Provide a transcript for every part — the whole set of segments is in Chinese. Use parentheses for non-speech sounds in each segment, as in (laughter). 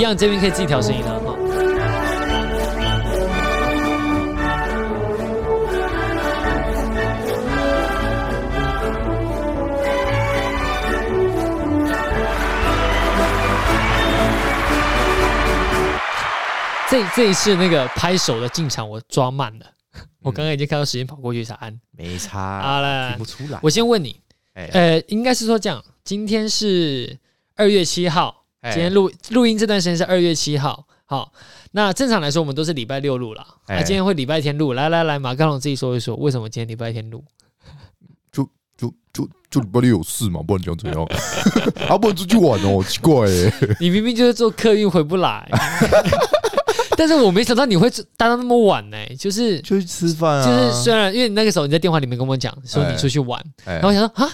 一样这边可以自己调声音的哈。这这一次那个拍手的进场我抓慢了，嗯、我刚刚已经看到时间跑过去才按，没差，好了，听不出来。我先问你，呃，应该是说这样，今天是二月七号，今天录录音这段时间是二月七号，好，那正常来说我们都是礼拜六录了，那、啊、今天会礼拜天录，来来来，马刚龙自己说一说，为什么今天礼拜天录？就就就就礼拜六有事嘛，不然讲怎样？(laughs) 啊，不能出去玩哦，奇怪哎，你明明就是坐客运回不来。(laughs) 但是我没想到你会待到那么晚呢、欸，就是就去吃饭啊。就是虽然因为那个时候你在电话里面跟我讲说你出去玩，然后我想说啊，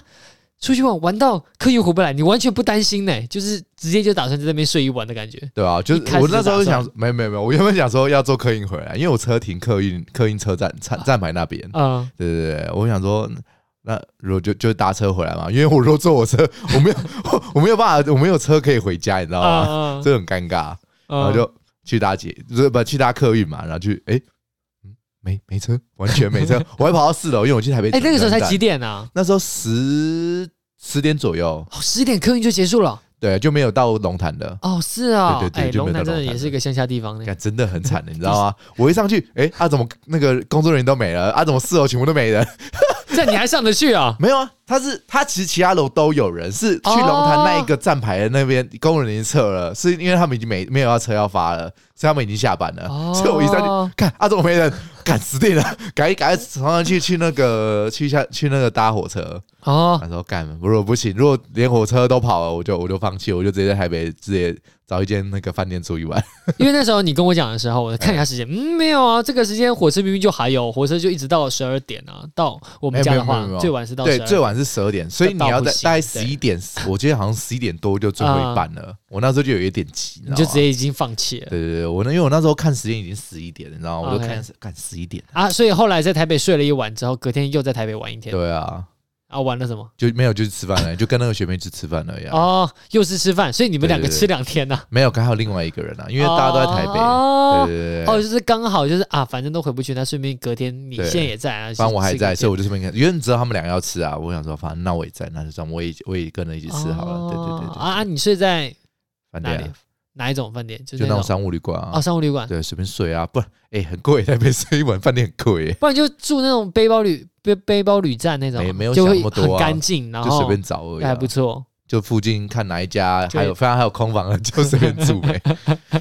出去玩玩到客运回不来，你完全不担心呢、欸，就是直接就打算在那边睡一晚的感觉。对啊，就是我那时候想，没有没有没有，我原本想说要坐客运回来，因为我车停客运客运车站站站牌那边。嗯，对对对，我想说那如果就就搭车回来嘛，因为我如果坐我车，(laughs) 我没有 (laughs) 我没有办法，我没有车可以回家，你知道吗？这很尴尬，然后就。去搭捷，不是不去搭客运嘛，然后去，哎、欸，没没车，完全没车，我还跑到四楼，因为我去台北。哎、欸，那个时候才几点啊？那时候十十点左右，哦、十点客运就结束了。对，就没有到龙潭的。哦，是啊，对对对，龙潭真的也是一个乡下地方，真的很惨的，(laughs) 你知道吗？我一上去，哎，啊，怎么那个工作人员都没了？啊，怎么四楼全部都没人？(laughs) 这你还上得去啊？没有啊，他是他其实其他楼都有人，是去龙潭那一个站牌的那边工人已经撤了，是因为他们已经没没有要车要发了，所以他们已经下班了。哦所以我一上去看，啊，怎么没人？赶死定了，(laughs) 赶赶马上去去那个去下去那个搭火车。哦，那时候干，如果不行，如果连火车都跑了，我就我就放弃，我就直接在台北直接找一间那个饭店住一晚。(laughs) 因为那时候你跟我讲的时候，我看一下时间，嗯，没有啊，这个时间火车明明就还有，火车就一直到十二点啊，到我们家的话，最晚是到对，最晚是十二点，所以你要在大概十一点，我记得好像十一点多就最后一班了。我那时候就有一点急，你就直接已经放弃了。对对对，我那因为我那时候看时间已经十一点了，你知道吗？我就看看十一点啊，所以后来在台北睡了一晚之后，隔天又在台北玩一天。对啊。啊，玩了什么？就没有，就是吃饭了，就跟那个学妹去吃饭了呀。哦，又是吃饭，所以你们两个吃两天呢？没有，刚好另外一个人啊，因为大家都在台北。哦，对对对。哦，就是刚好就是啊，反正都回不去，那顺便隔天你现在也在啊。反正我还在，所以我就顺便看，因为你知道他们两个要吃啊，我想说，反正那我也在，那就这样，我也我也跟着一起吃好了。对对对对。啊，你睡在饭店？哪一种饭店？就那种商务旅馆啊。哦，商务旅馆。对，随便睡啊，不，哎，很贵，台北睡一晚饭店很贵。不然就住那种背包旅。背背包旅站那种，也没有想那么多，很干净，然后就随便找而已，还不错。就附近看哪一家还有，反正还有空房，就随便住呗，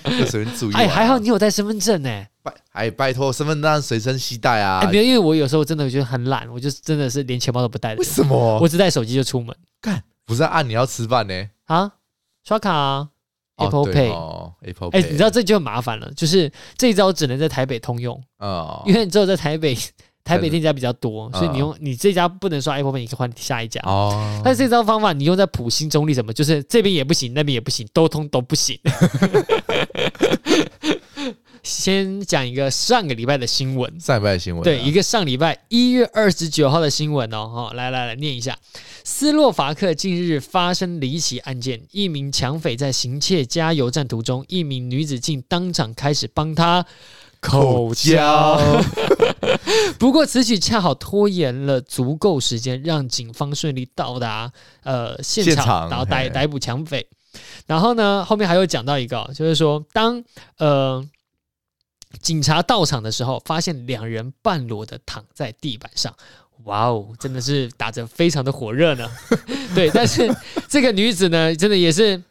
就随便住。哎，还好你有带身份证呢，拜哎拜托，身份证随身携带啊。哎，没有，因为我有时候真的觉得很懒，我就真的是连钱包都不带的。为什么？我只带手机就出门。干，不是按你要吃饭呢？啊，刷卡啊，Apple Pay，Apple Pay。哎，你知道这就很麻烦了，就是这一招只能在台北通用啊，因为你只有在台北。台北店家比较多，所以你用你这家不能刷 Apple Pay，你可以换下一家。哦，但是这招方法你用在普兴中立什么，就是这边也不行，那边也不行，都通都不行。(laughs) 先讲一个上个礼拜的新闻，上礼拜的新闻，对，一个上礼拜一月二十九号的新闻哦，哈，来来来念一下：斯洛伐克近日发生离奇案件，一名抢匪在行窃加油站途中，一名女子竟当场开始帮他。口交，(laughs) 不过此举恰好拖延了足够时间，让警方顺利到达呃现场，然后逮逮捕抢匪。然后呢，后面还有讲到一个，就是说当呃警察到场的时候，发现两人半裸的躺在地板上，哇哦，真的是打得非常的火热呢。(laughs) 对，但是这个女子呢，真的也是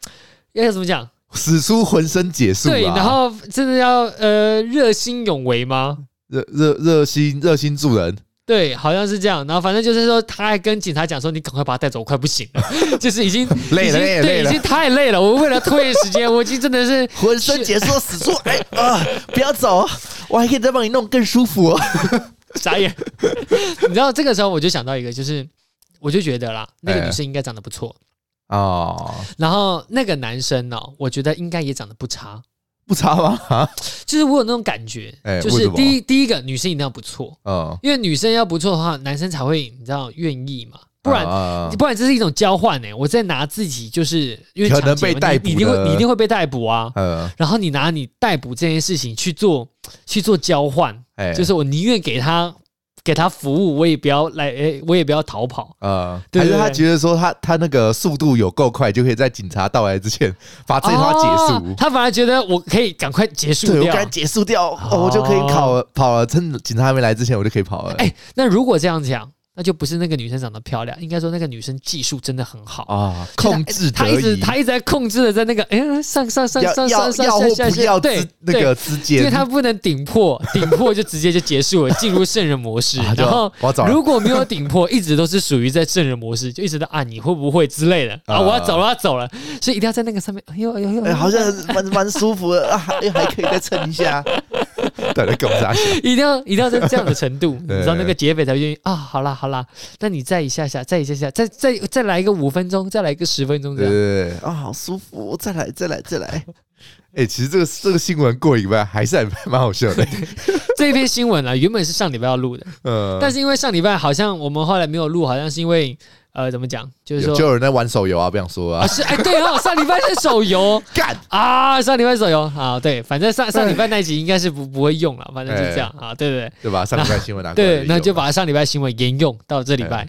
要怎么讲？使出浑身解数，对，然后真的要呃热心勇为吗？热热热心热心助人，对，好像是这样。然后反正就是说，他还跟警察讲说：“你赶快把他带走，我快不行了，(laughs) 就是已经 (laughs) 累了，累了，对，已经太累了。我为了拖延时间，我已经真的是浑身解数使出，哎啊，不要走，我还可以再帮你弄更舒服哦。”傻眼，(laughs) 你知道这个时候我就想到一个，就是我就觉得啦，那个女生应该长得不错。哦，然后那个男生呢、哦，我觉得应该也长得不差，不差吗？啊，就是我有那种感觉，欸、就是第一第一个女生一定要不错，嗯，因为女生要不错的话，男生才会你知道愿意嘛，不然不然这是一种交换呢。我在拿自己，就是因为可能被逮捕，你一定会你一定会被逮捕啊。然后你拿你逮捕这件事情去做去做交换，就是我宁愿给他。给他服务，我也不要来，哎，我也不要逃跑啊！还是他觉得说他他那个速度有够快，就可以在警察到来之前把这句话结束。他反而觉得我可以赶快结束掉，对，我赶快结束掉，我就可以跑，跑了，趁警察还没来之前，我就可以跑了。哎，那如果这样讲。那就不是那个女生长得漂亮，应该说那个女生技术真的很好。啊，控制她一直她一直在控制的在那个哎上上上上上上下下对那个之间，因为她不能顶破，(laughs) 顶破就直接就结束了，进入圣人模式。然后如果没有顶破，一直都是属于在圣人模式，就一直在啊你会不会之类的。啊。我要走了我要走了，所以一定要在那个上面，哎呦哎呦哎好像蛮蛮舒服的啊，还还可以再撑一下。(laughs) 对，给我们一定要一定要在这样的程度，(laughs) 你知道那个劫匪才愿意啊。好啦好啦，那你再一下下，再一下下，再再再来一个五分钟，再来一个十分钟，这样。啊，好舒服，再来再来再来。(laughs) 哎、欸，其实这个这个新闻过瘾吧还是还蛮好笑的。(laughs) 这一篇新闻啊，原本是上礼拜要录的，嗯，但是因为上礼拜好像我们后来没有录，好像是因为。呃，怎么讲？就是说，就有人在玩手游啊，不想说啊。啊是哎，对哦，(laughs) 上礼拜是手游干啊，上礼拜手游好，对，反正上上礼拜那集应该是不不会用了，反正就这样啊，对不对？对吧？上礼拜新闻拿对，那就把上礼拜新闻沿用到这礼拜。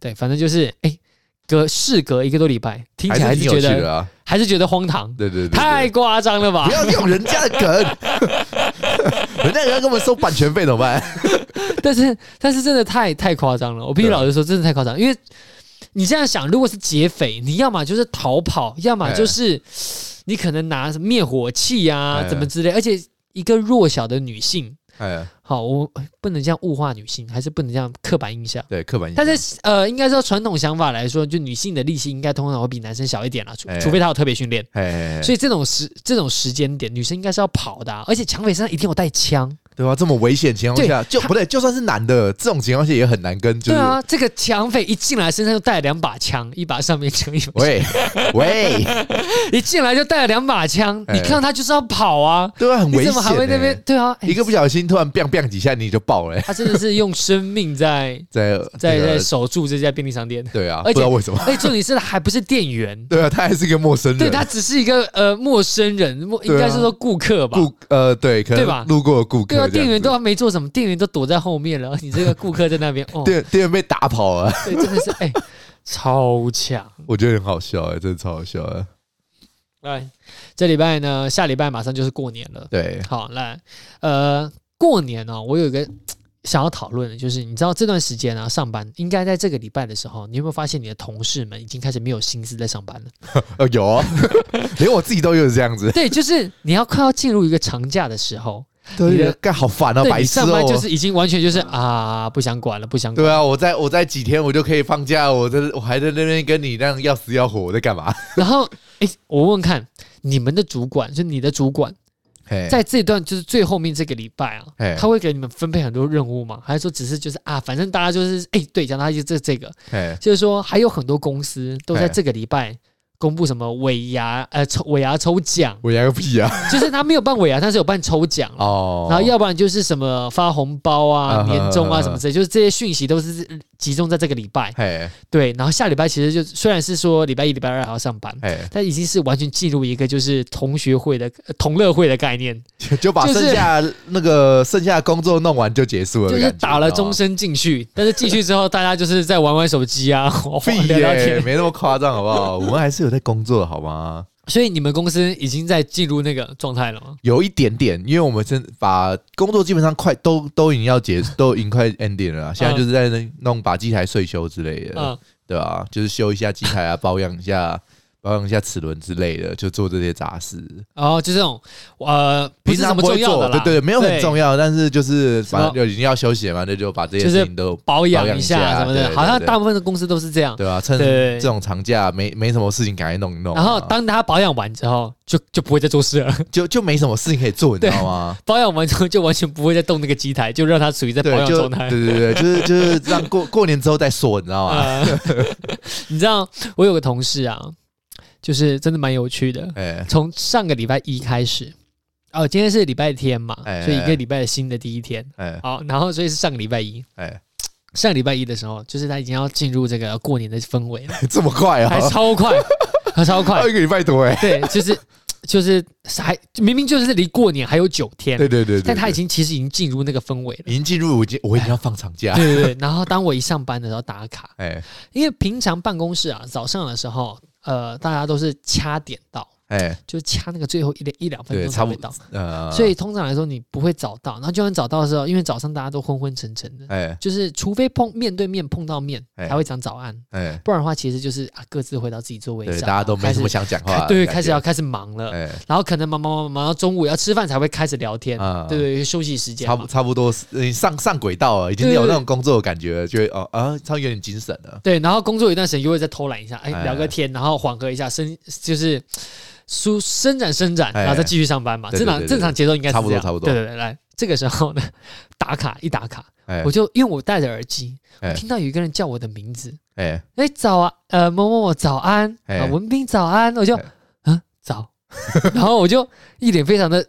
对，反正就是哎，隔事隔一个多礼拜，听起来还是觉得还是觉得荒唐，对对对，太夸张了吧？不要用人家的梗，(laughs) 人家要跟我们收版权费怎么办？但是但是真的太太夸张了，我必须老实说，真的太夸张，因为。你这样想，如果是劫匪，你要么就是逃跑，要么就是你可能拿灭火器啊，怎么之类。而且一个弱小的女性，好，我不能这样物化女性，还是不能这样刻板印象。对，刻板印象。但是呃，应该说传统想法来说，就女性的力气应该通常会比男生小一点啦，除除非她有特别训练。所以这种时这种时间点，女生应该是要跑的，而且抢匪身上一定有带枪。对吧？这么危险情况下，就不对，就算是男的，这种情况下也很难跟。对啊，这个抢匪一进来，身上就带了两把枪，一把上面枪，一把。喂 (laughs) 喂，一进来就带了两把枪，你看到他就是要跑啊，对啊，很危险。怎么还会那边？对啊，一个不小心突然 biang biang 几下，你就爆了。他真的是用生命在 (laughs) 在在在守住这家便利商店。对啊，不知道为什么。哎，重点是还不是店员。(laughs) 对啊，他还是一个陌生人。对，他只是一个呃陌生人，应该是说顾客吧。顾呃对，可能对吧？路过的顾客。店员都还没做。什么？店员都躲在后面了，(laughs) 你这个顾客在那边哦。店店员被打跑了，(laughs) 对，真的是哎、欸，超强，我觉得很好笑哎、欸，真的超好笑哎。来，这礼拜呢，下礼拜马上就是过年了。对，好来，呃，过年呢、哦，我有一个想要讨论的，就是你知道这段时间啊，上班应该在这个礼拜的时候，你有没有发现你的同事们已经开始没有心思在上班了？呃，(laughs) 有啊，连我自己都有这样子。对，就是你要快要进入一个长假的时候。对，干好烦啊！白痴哦，上班就是已经完全就是啊，不想管了，不想管。对啊，我在我在几天我就可以放假，我在我还在那边跟你那样要死要活，我在干嘛？然后，哎，我问问看你们的主管，就你的主管，在这段就是最后面这个礼拜啊，他会给你们分配很多任务吗？还是说只是就是啊，反正大家就是哎，对，讲他就这这个，就是说还有很多公司都在这个礼拜。公布什么尾牙？呃，抽尾牙抽奖，尾牙个屁啊！就是他没有办尾牙，但是有办抽奖哦。然后要不然就是什么发红包啊、年终啊什么之类，就是这些讯息都是集中在这个礼拜。对。然后下礼拜其实就虽然是说礼拜一、礼拜二还要上班，但已经是完全进入一个就是同学会的同乐会的概念，(laughs) 就把剩下那个剩下的工作弄完就结束了，就是打了终身进去。但是进去之后，大家就是在玩玩手机啊，(laughs) (laughs) 聊聊天，没那么夸张，好不好？我们还是有。在工作好吗？所以你们公司已经在进入那个状态了吗？有一点点，因为我们真把工作基本上快都都已经要结，都已经快 ending 了。现在就是在那弄把机台税修之类的，嗯、对吧、啊？就是修一下机台啊，(laughs) 保养一下。保养一下齿轮之类的，就做这些杂事。哦，就这种，呃，平常不会做，对对，没有很重要，但是就是反正就已经要休息了嘛，那就把这些事情都保养一下什么的。好像大部分的公司都是这样，对吧？趁这种长假没没什么事情，赶快弄一弄。然后当他保养完之后，就就不会再做事了，(laughs) 就就没什么事情可以做，你知道吗？保养完之后就完全不会再动那个机台，就让它处于在保养状态。对对对，就是就是让过过年之后再说，你知道吗？(laughs) (laughs) 你知道我有个同事啊。就是真的蛮有趣的，从上个礼拜一开始，哦，今天是礼拜天嘛，所以一个礼拜的新的第一天，好，然后所以是上个礼拜一，上个礼拜一的时候，就是他已经要进入这个过年的氛围了，(laughs) 这么快啊？还超快，(laughs) 还超快，一个礼拜多哎。对，就是就是还明明就是离过年还有九天，对对对，但他已经其实已经进入那个氛围了，已经进入我已经我已经要放长假，对对对。然后当我一上班的时候打卡，哎，因为平常办公室啊，早上的时候，呃，大家都是掐点到。哎，就掐那个最后一两一两分钟才会到，呃，所以通常来说你不会找到，然后就算找到的时候，因为早上大家都昏昏沉沉的，哎，就是除非碰面对面碰到面才会讲早安，哎，不然的话其实就是啊各自回到自己座位上，大家都没什么想讲话，对，开始要开始忙了，然后可能忙忙忙忙到中午要吃饭才会开始聊天，对对，休息时间差不差不多你上上轨道了，已经有那种工作的感觉了，觉得哦啊，他有点精神了，对，然后工作一段时间又会再偷懒一下，哎，聊个天，然后缓和一下身，就是。舒伸展伸展，然后再继续上班嘛。正常正常节奏应该。差不多差不多。对对对，来这个时候呢，打卡一打卡，我就因为我戴着耳机，我听到有一个人叫我的名字，哎哎早啊，呃某某某早安，啊文斌早安，我就嗯早，(laughs) 然后我就一脸非常的，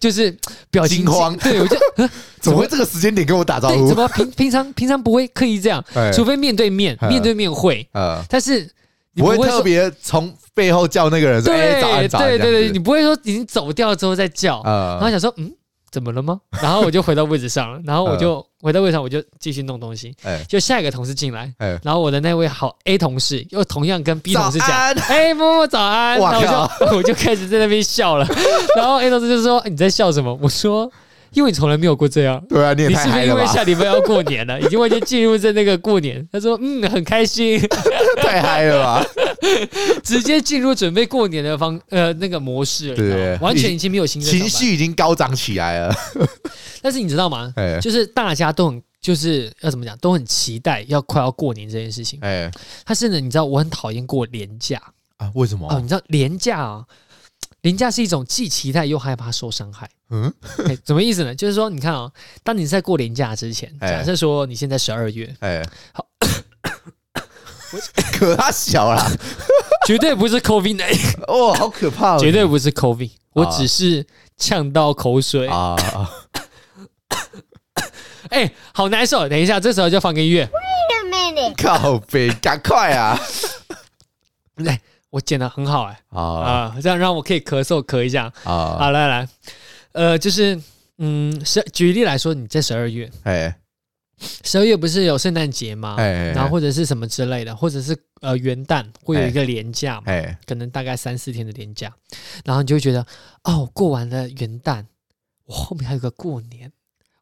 就是表情慌，(laughs) 对我就 (laughs) 怎么会这个时间点跟我打招呼？怎么平平常平常不会刻意这样，除非面对面面对面会，但是不会特别从。背后叫那个人说：“哎，早安，早安。”对对对，你不会说已经走掉之后再叫，然后想说：“嗯，怎么了吗？”然后我就回到位置上了，然后我就回到位置上，我就继续弄东西。就下一个同事进来，然后我的那位好 A 同事又同样跟 B 同事讲：“哎，默默早安。”然后我就 (laughs) 我就开始在那边笑了，(laughs) 然后 A 同事就说：“你在笑什么？”我说。因为你从来没有过这样，对啊，你也太嗨了吧？你是不是因为下礼拜要过年了，已经完全进入在那个过年？他说：“嗯，很开心，(laughs) 太嗨了吧？(laughs) 直接进入准备过年的方呃那个模式了，对，完全已经没有心情绪已经高涨起来了。(laughs) 但是你知道吗？(laughs) 就是大家都很就是要怎么讲，都很期待要快要过年这件事情。哎，但是呢，你知道我很讨厌过年假啊？为什么？哦，你知道年假啊？廉价是一种既期待又害怕受伤害。嗯，什么意思呢？就是说，你看啊，当你在过年假之前，假设说你现在十二月，哎，好，(laughs) 可他小了，(laughs) 绝对不是 COVID 哦，好可怕，绝对不是 COVID，我只是呛到口水。啊，(coughs) 哎，好难受，等一下，这时候就放个音乐，Wait a minute，靠北，赶快啊，来。(laughs) 我剪的很好哎、欸，啊，这样让我可以咳嗽咳一下。啊，好来来，呃，就是嗯，十举例来说，你在十二月，哎，十二月不是有圣诞节吗？哎，然后或者是什么之类的，或者是呃元旦会有一个连假嘛，哎，可能大概三四天的连假，然后你就会觉得哦，过完了元旦，我后面还有个过年，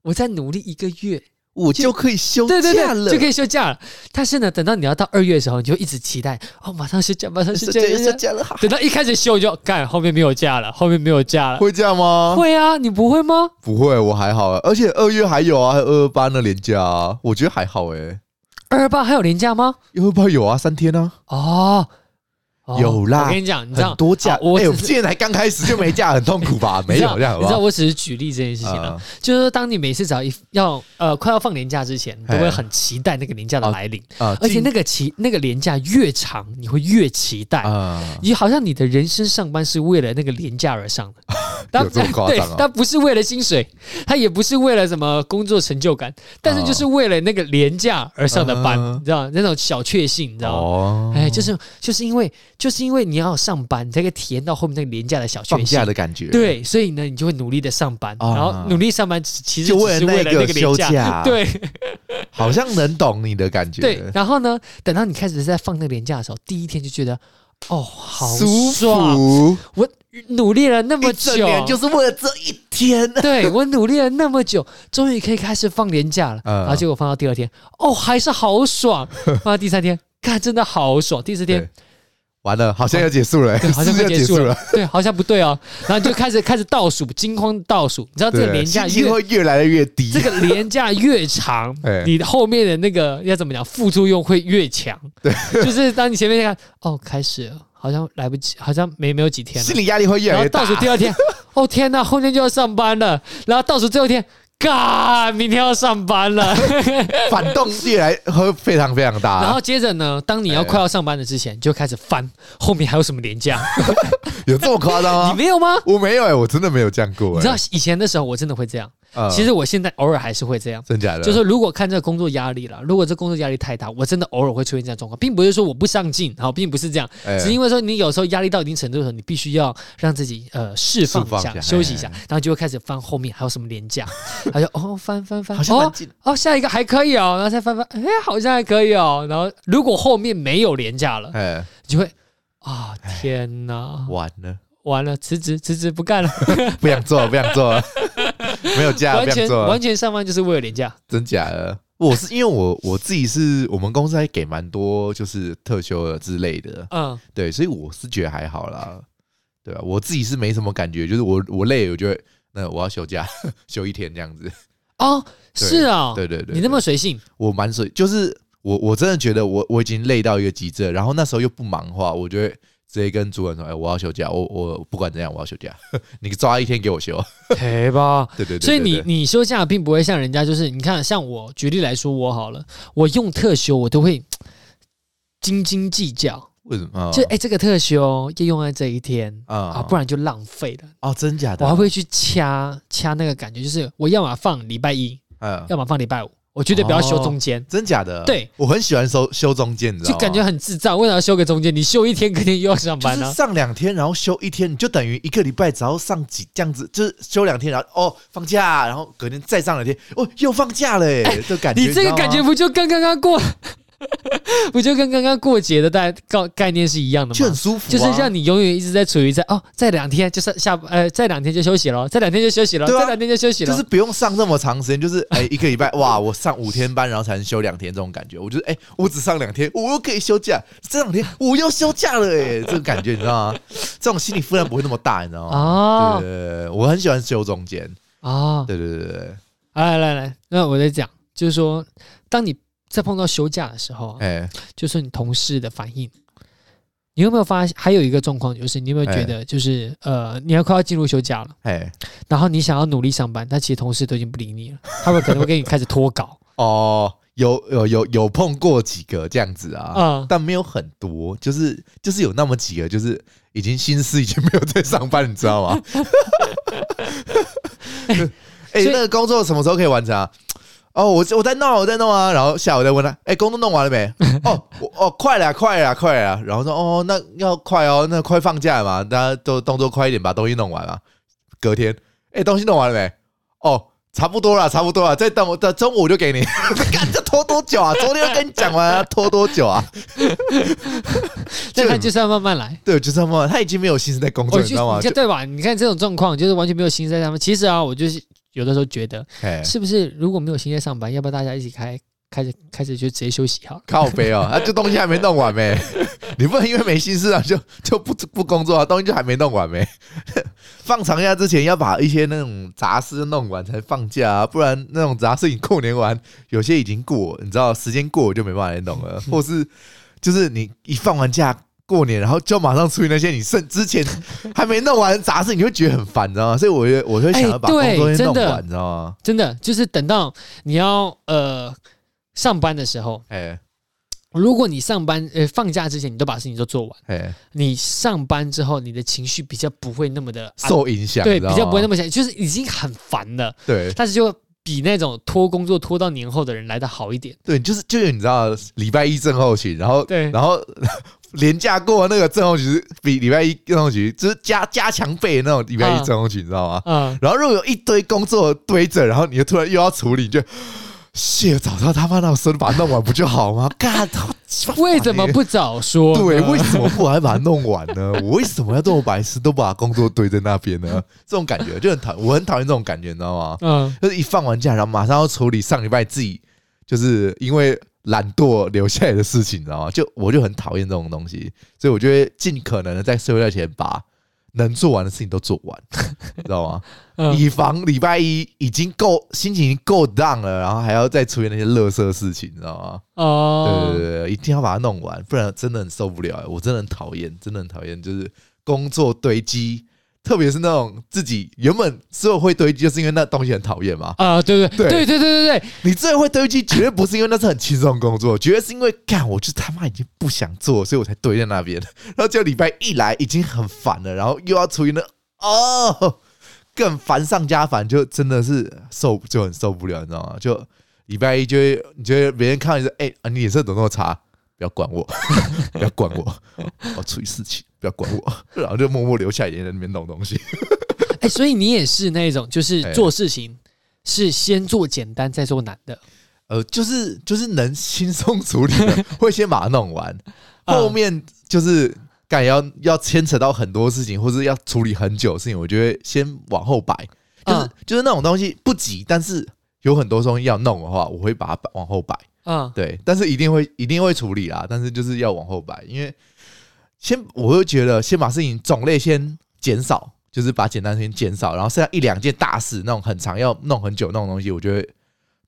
我再努力一个月。我就可以休假了，对对对，就可以休假了。但是呢，等到你要到二月的时候，你就一直期待哦，马上休假，马上休假，休假了。等到一开始休就干，后面没有假了，后面没有假了。会这样吗？会啊，你不会吗？不会，我还好。而且二月还有啊，还有二二八的连假啊，我觉得还好诶。二二八还有连假吗？二二八有啊，三天啊。哦。有啦，我跟你讲，你知道很多假，我现在才刚开始就没假，(laughs) 很痛苦吧？没有这样，你知道我只是举例这件事情啊，就是说，当你每次只要一要呃快要放年假之前，都会很期待那个年假的来临啊，而且那个期那个年假越长，你会越期待啊，你好像你的人生上班是为了那个年假而上的，有这么夸张啊？他不是为了薪水，他也不是为了什么工作成就感，但是就是为了那个廉价而上的班，你知道那种小确幸，你知道吗？哎，就是就是因为。就是因为你要上班，你才可以体验到后面那个廉价的小确幸放假的感觉。对，所以呢，你就会努力的上班，然后努力上班，其实只是为了那个休假。(laughs) 对，好像能懂你的感觉。对，然后呢，等到你开始在放那个年假的时候，第一天就觉得哦，好爽！我努力了那么久，就是为了这一天。(laughs) 对，我努力了那么久，终于可以开始放年假了。然后结果放到第二天，哦，还是好爽。放到第三天，看真的好爽。第四天。完了，好像要结束了，对，好像要结束了，对，好像不对哦。然后就开始开始倒数，惊慌倒数。你知道这个年假越会越来越低，这个廉价越长，(laughs) 你后面的那个要怎么讲，副作用会越强。对，就是当你前面看，哦，开始了，好像来不及，好像没没有几天了，心理压力会越来越大。倒数第二天，哦天哪，后天就要上班了。然后倒数最后一天。嘎，明天要上班了，(laughs) 反动力来会非常非常大。然后接着呢，当你要快要上班的之前，就开始翻后面还有什么连假，(laughs) 有这么夸张吗？(laughs) 你没有吗？我没有哎，我真的没有这样过。你知道以前的时候，我真的会这样，嗯、其实我现在偶尔还是会这样，真假的？就是如果看这个工作压力了，如果这工作压力太大，我真的偶尔会出现这样状况，并不是说我不上进，好，并不是这样，欸、只是因为说你有时候压力到一定程度的时候，你必须要让自己呃释放一下，休息一下，然后就会开始翻后面还有什么连假，他就哦翻翻翻，哦哦下一个还可以哦，然后再翻翻，哎好像还可以哦，然后如果后面没有连假了，哎，就会啊天哪，完了。完了，辞职，辞职不干了，不想做了，不想做了，(laughs) 没有假，完全完全上班就是为了连假，真假的？我是因为我我自己是我们公司还给蛮多就是特休的之类的，嗯，对，所以我是觉得还好啦，对吧？我自己是没什么感觉，就是我我累，我就会那我要休假，(laughs) 休一天这样子。哦，是啊，对对对，你那么随性，我蛮随，就是我我真的觉得我我已经累到一个极致，然后那时候又不忙的话，我觉得。直接跟主管说：“哎，我要休假，我我不管怎样，我要休假。(laughs) 你抓一天给我休，可以吧？(laughs) 对对对，对。所以你你休假并不会像人家，就是你看，像我举例来说，我好了，我用特休，我都会斤斤计较。为什么？就哎，这个特休要用在这一天啊，啊，不然就浪费了。哦，真假的？我还会去掐掐那个感觉，就是我要么放礼拜一，嗯，要么放礼拜五。”我绝对不要休中间，真假的？对，我很喜欢休休中间，就感觉很智障。为什么要休个中间？你休一天，肯定又要上班呢？上两天，然后休一天，你就等于一个礼拜只要上几这样子，就是休两天，然后哦放假，然后隔天再上两天，哦又放假了，哎，这感觉你这个感觉不就跟刚刚过？(laughs) 不就跟刚刚过节的概概念是一样的吗？就很舒服，就是让你永远一直在处于在哦，再两天就是下呃，再两天就休息了，再两天就休息了，再两天就休息了，就是不用上那么长时间，就是哎一个礼拜哇，我上五天班，然后才能休两天这种感觉。我觉得哎，我只上两天，我又可以休假，这两天我又休假了哎，这种感觉你知道吗？(laughs) 这种心理负担不会那么大，你知道吗？啊，对对对，我很喜欢休中间啊，对对对对，来来来，那我在讲，就是说当你。在碰到休假的时候，哎，就是你同事的反应，你有没有发现？还有一个状况就是，你有没有觉得，就是呃，你要快要进入休假了，哎，然后你想要努力上班，但其实同事都已经不理你了，(laughs) 他们可能会给你开始脱稿。哦，有有有有碰过几个这样子啊，嗯，但没有很多，就是就是有那么几个，就是已经心思已经没有在上班，你知道吗？(laughs) (laughs) 哎，那个工作什么时候可以完成啊？哦，我我在弄，我在弄啊，然后下午再问他，哎，工作弄完了没？(laughs) 哦，哦，快了，快了，快了。然后说，哦，那要快哦，那快放假嘛，大家都动作快一点，把东西弄完了。隔天，哎，东西弄完了没？哦，差不多了，差不多了，再等我，等中午就给你。(laughs) 干这拖多久啊？昨天我跟你讲完，拖多久啊？再看就是要慢慢来，对，就是要慢慢。他已经没有心思在工作，你知道吗？对吧？你看这种状况，就是完全没有心思在上面。其实啊，我就是。有的时候觉得，是不是如果没有心在上班，要不要大家一起开开始开始就直接休息好？靠背哦，(laughs) 啊，这东西还没弄完没？(laughs) 你不能因为没心思啊，就就不不工作啊？东西就还没弄完没？(laughs) 放长假之前要把一些那种杂事弄完才放假啊，不然那种杂事你过年完，有些已经过，你知道时间过就没办法来弄了，或是就是你一放完假。过年，然后就马上处理那些你剩之前还没弄完的杂事，你会觉得很烦，你知道吗？所以我觉得我会想要把工作先弄完，你知道吗？真的就是等到你要呃上班的时候，哎，如果你上班呃放假之前你都把事情都做完，哎，你上班之后你的情绪比较不会那么的受影响，对，比较不会那么想，就是已经很烦了，对，但是就比那种拖工作拖到年后的人来的好一点，对，就是就是你知道礼拜一症候群，然后对，然后。连假过那个症候群比礼拜一症候群，就是加加强倍的那种礼拜一症候群，你知道吗？嗯。然后如果有一堆工作堆着，然后你又突然又要处理，就谢早知道他妈那么深，把它弄完不就好吗？(laughs) 干，为什么不早说？对，为什么不还把它弄完呢？我为什么要这么白痴，都把工作堆在那边呢？这种感觉就很讨，我很讨厌这种感觉，你知道吗？嗯。就是一放完假，然后马上要处理上礼拜自己，就是因为。懒惰留下来的事情，你知道吗？就我就很讨厌这种东西，所以我就会尽可能的在睡觉前把能做完的事情都做完，(laughs) 知道吗？嗯、以防礼拜一已经够心情已经够 down 了，然后还要再处理那些垃圾事情，你知道吗？哦，对对对，一定要把它弄完，不然真的很受不了。我真的很讨厌，真的很讨厌，就是工作堆积。特别是那种自己原本之后会堆积，就是因为那东西很讨厌嘛。啊，对对对对对对对对，你最后会堆积，绝对不是因为那是很轻松的工作，绝对是因为干，我就他妈已经不想做，所以我才堆在那边。(laughs) 然后就礼拜一来已经很烦了，然后又要处理那哦，更烦上加烦，就真的是受就很受不了，你知道吗？就礼拜一就会你觉得别人看你说，哎，你脸色怎么那么差？不要管我，(laughs) 不要管我，我处理事情，不要管我，(laughs) 然后就默默留下也，在那边弄东西。哎，所以你也是那种，就是做事情是先做简单再做难的。呃，就是就是能轻松处理的，(laughs) 会先把它弄完，后面就是。感要要牵扯到很多事情，或者要处理很久的事情，我就会先往后摆，就是、嗯、就是那种东西不急，但是有很多东西要弄的话，我会把它往后摆。嗯，对，但是一定会一定会处理啦，但是就是要往后摆，因为先我会觉得先把事情种类先减少，就是把简单先减少，然后剩下一两件大事那种很长要弄很久那种东西，我就会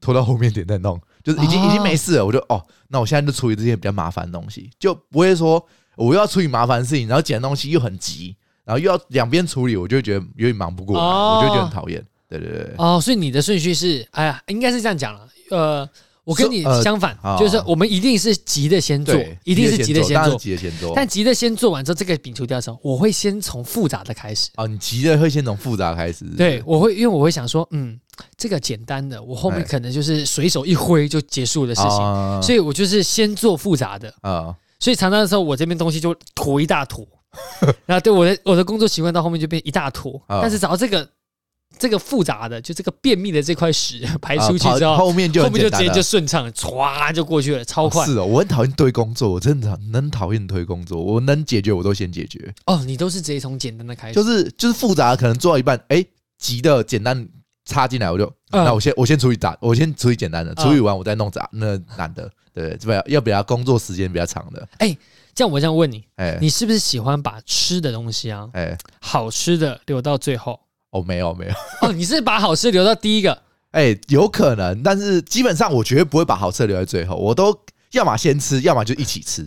拖到后面点再弄，就是已经、哦、已经没事了，我就哦，那我现在就处理这些比较麻烦的东西，就不会说。我又要处理麻烦的事情，然后捡东西又很急，然后又要两边处理，我就会觉得有点忙不过来，哦、我就觉得很讨厌。对对对。哦，所以你的顺序是，哎呀，应该是这样讲了。呃，我跟你相反，呃、就是我们一定是急的先做，一定是急的先做，急的先做。但急的先做完之后，这个摒除掉的时候，我会先从复杂的开始。哦，你急的会先从复杂开始？对，我会，因为我会想说，嗯，这个简单的，我后面可能就是随手一挥就结束的事情，哦、所以我就是先做复杂的啊。哦所以常常的时候，我这边东西就坨一大坨，(laughs) 然后对我的我的工作习惯到后面就变一大坨。但是找到这个这个复杂的，就这个便秘的这块屎 (laughs) 排出去之后，后面就后面就直接就顺畅了，唰就过去了，超快。是哦，我很讨厌堆工作，我真的能讨厌推工作，我能解决我都先解决。哦，你都是直接从简单的开始，就是就是复杂的可能做到一半，哎，急的简单插进来，我就那我先我先处理杂，我先处理简单的，处理完我再弄杂那难的。对，这边要比他工作时间比较长的。哎，这样我这样问你，哎，你是不是喜欢把吃的东西啊，哎，好吃的留到最后？哦，没有没有。(laughs) 哦，你是把好吃留到第一个？哎，有可能，但是基本上我绝对不会把好吃的留在最后，我都要么先吃，要么就一起吃。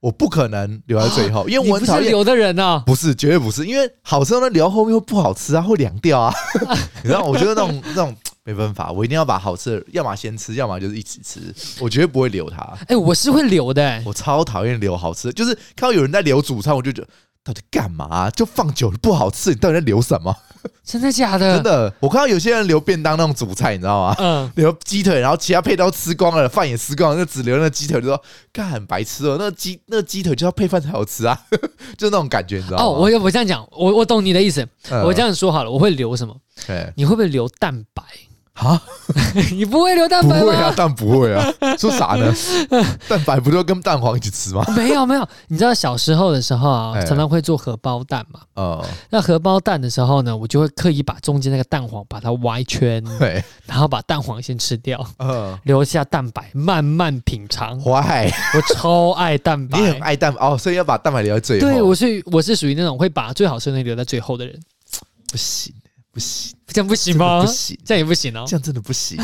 我不可能留在最后，因为我很讨厌留的人呢。不是，绝对不是，因为好吃的呢留到后面会不好吃啊，会凉掉啊。(laughs) 你知道，我觉得那种那种。没办法，我一定要把好吃的，要么先吃，要么就是一起吃。我绝对不会留它。哎，我是会留的、欸。我超讨厌留好吃的，就是看到有人在留主餐，我就觉得到底干嘛、啊？就放久了不好吃，你到底在留什么？真的假的？真的。我看到有些人留便当那种主菜，你知道吗？嗯。留鸡腿，然后其他配都吃光了，饭也吃光了，就只留那鸡腿，就说干很白痴哦。那鸡那鸡腿就要配饭才好吃啊，(laughs) 就那种感觉，你知道吗？哦，我我这样讲，我我懂你的意思。嗯、我这样说好了，我会留什么？对你会不会留蛋白？啊，(laughs) 你不会留蛋白吗？不会啊，蛋不会啊，(laughs) 说啥呢？蛋白不就跟蛋黄一起吃吗？(laughs) 没有没有，你知道小时候的时候啊，常常会做荷包蛋嘛。哦，那荷包蛋的时候呢，我就会刻意把中间那个蛋黄把它挖一圈，对，然后把蛋黄先吃掉，嗯，留下蛋白慢慢品尝。坏，我超爱蛋白，你很爱蛋白哦，所以要把蛋白留在最后。对，我是我是属于那种会把最好吃的留在最后的人。不行。不行，这样不行吗？不行，这样也不行哦。这样真的不行，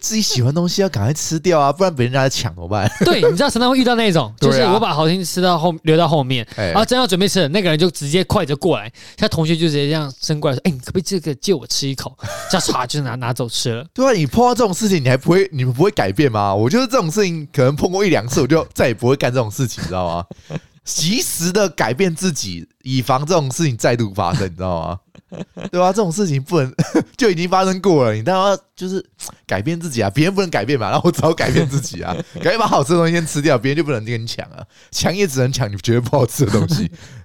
自己喜欢的东西要赶快吃掉啊，不然被人家抢怎么办？(laughs) 对，你知道常常会遇到那种，(laughs) 就是我把好心吃到后留到后面，然后真要准备吃了，那个人就直接快着过来，他同学就直接这样伸过来说：“哎，你可不可以这个借我吃一口？”这样唰就拿拿走吃了。(laughs) 对啊，你碰到这种事情，你还不会，你们不会改变吗？我觉得这种事情可能碰过一两次，我就再也不会干这种事情，你知道吗？及时的改变自己，以防这种事情再度发生，你知道吗？(laughs) 对吧？这种事情不能 (laughs) 就已经发生过了，你当然就是改变自己啊！别人不能改变嘛，然后我只好改变自己啊！(laughs) 赶紧把好吃的东西先吃掉，别人就不能跟你抢啊！抢也只能抢你觉得不好吃的东西，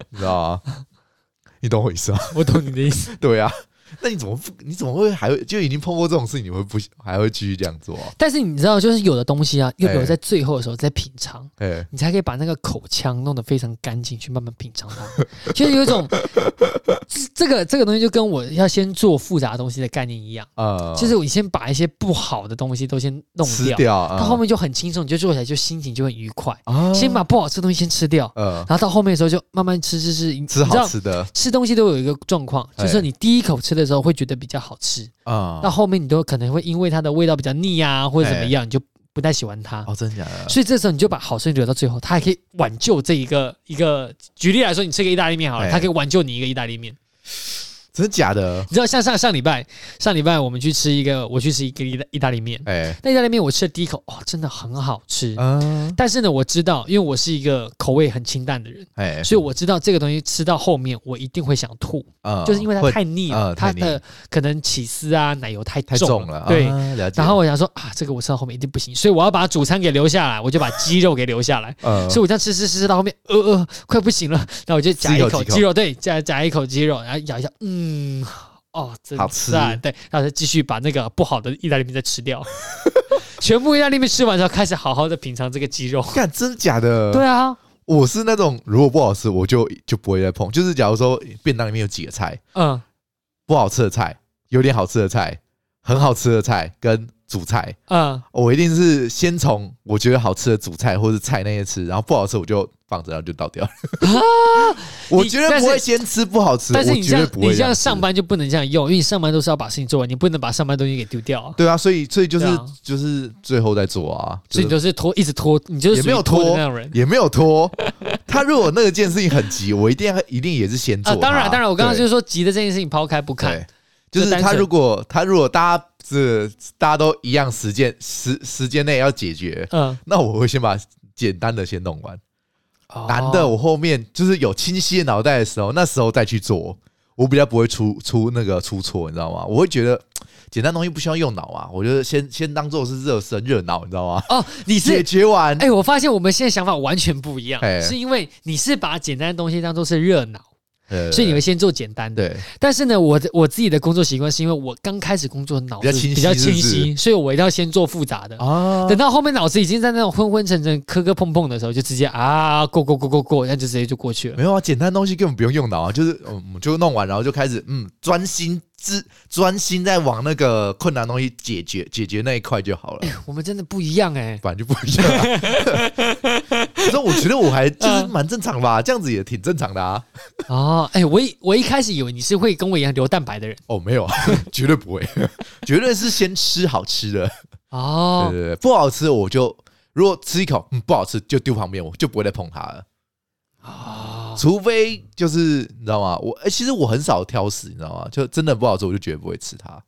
你知道吗？你懂我意思吗？我懂你的意思。对啊。(laughs) 那你怎么不？你怎么会还会就已经碰过这种事情？你会不还会继续这样做啊？但是你知道，就是有的东西啊，又有在最后的时候在品尝，哎，你才可以把那个口腔弄得非常干净，去慢慢品尝它。(laughs) 就是有一种这个这个东西，就跟我要先做复杂的东西的概念一样啊。就是我先把一些不好的东西都先弄掉，到后面就很轻松，你就做起来就心情就很愉快。先把不好吃的东西先吃掉，然后到后面的时候就慢慢吃吃吃，吃好吃的。吃东西都有一个状况，就是你第一口吃的时候会觉得比较好吃啊，到后面你都可能会因为它的味道比较腻啊，或者怎么样，你就不太喜欢它。哦，真的假的？所以这时候你就把好吃留到最后，它还可以挽救这一个一个。举例来说，你吃个意大利面好了，它可以挽救你一个意大利面。真的假的？你知道像上上礼拜，上礼拜我们去吃一个，我去吃一个意大意大利面。哎，那意大利面我吃了第一口，哦，真的很好吃。嗯，但是呢，我知道，因为我是一个口味很清淡的人，哎，所以我知道这个东西吃到后面我一定会想吐。嗯，就是因为它太腻了，它的可能起司啊奶油太重了。对，然后我想说啊，这个我吃到后面一定不行，所以我要把主餐给留下来，我就把鸡肉给留下来。嗯，所以我这样吃吃吃吃到后面，呃呃，快不行了，那我就夹一口鸡肉，对，夹夹一口鸡肉，然后咬一下，嗯。哦，真好吃啊！对，然后再继续把那个不好的意大利面再吃掉，(laughs) 全部意大利面吃完之后，开始好好的品尝这个鸡肉。干，真的假的？对啊，我是那种如果不好吃，我就就不会再碰。就是假如说便当里面有几个菜，嗯，不好吃的菜，有点好吃的菜，很好吃的菜跟主菜，嗯，我一定是先从我觉得好吃的主菜或者菜那些吃，然后不好吃我就。放着然后就倒掉了 (laughs) 啊！(laughs) 我觉得不会先吃不好吃，但是你这样你这样上班就不能这样用，因为你上班都是要把事情做完，你不能把上班东西给丢掉啊。对啊，所以所以就是就是最后再做啊，所以你就是拖一直拖，你就是也没有拖那种人，也没有拖。(laughs) 他如果那个件事情很急，我一定要一定也是先做。当然当然，我刚刚就是说急的这件事情抛开不看，就是他如果他如果大家是大家都一样时间时时间内要解决，嗯，那我会先把简单的先弄完。难的，我后面就是有清晰的脑袋的时候，那时候再去做，我比较不会出出那个出错，你知道吗？我会觉得 (tsk) 简单东西不需要用脑啊，我觉得先先当做是热身热脑，你知道吗？哦，你是 (laughs) 解决完，哎，我发现我们现在想法完全不一样，是因为你是把简单的东西当做是热脑。所以你们先做简单的，对。但是呢，我我自己的工作习惯是因为我刚开始工作脑子比较清晰，所以我一定要先做复杂的。哦。等到后面脑子已经在那种昏昏沉沉、磕磕碰碰的时候，就直接啊过过过过过，那就直接就过去了。没有啊，简单东西根本不用用脑啊，就是嗯，就弄完然后就开始嗯，专心之专心在往那个困难东西解决解决那一块就好了。欸，我们真的不一样哎，反正就不一样啊。(laughs) 可是我觉得我还就是蛮正常吧，这样子也挺正常的啊。哦，哎，我一我一开始以为你是会跟我一样留蛋白的人。哦，没有啊，(laughs) 绝对不会，绝对是先吃好吃的。哦，对对对，不好吃我就如果吃一口，嗯，不好吃就丢旁边，我就不会再碰它了。啊，除非就是你知道吗？我哎，其实我很少挑食，你知道吗？就真的不好吃，我就绝对不会吃它。